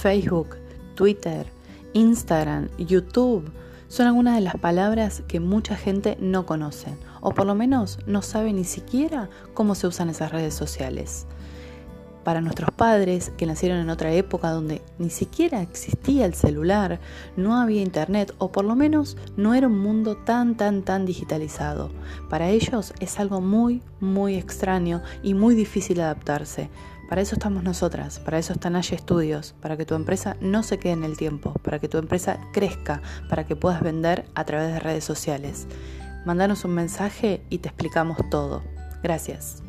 Facebook, Twitter, Instagram, YouTube son algunas de las palabras que mucha gente no conoce o por lo menos no sabe ni siquiera cómo se usan esas redes sociales. Para nuestros padres que nacieron en otra época donde ni siquiera existía el celular, no había internet o por lo menos no era un mundo tan tan tan digitalizado. Para ellos es algo muy muy extraño y muy difícil adaptarse. Para eso estamos nosotras, para eso están Nash Studios, para que tu empresa no se quede en el tiempo, para que tu empresa crezca, para que puedas vender a través de redes sociales. Mándanos un mensaje y te explicamos todo. Gracias.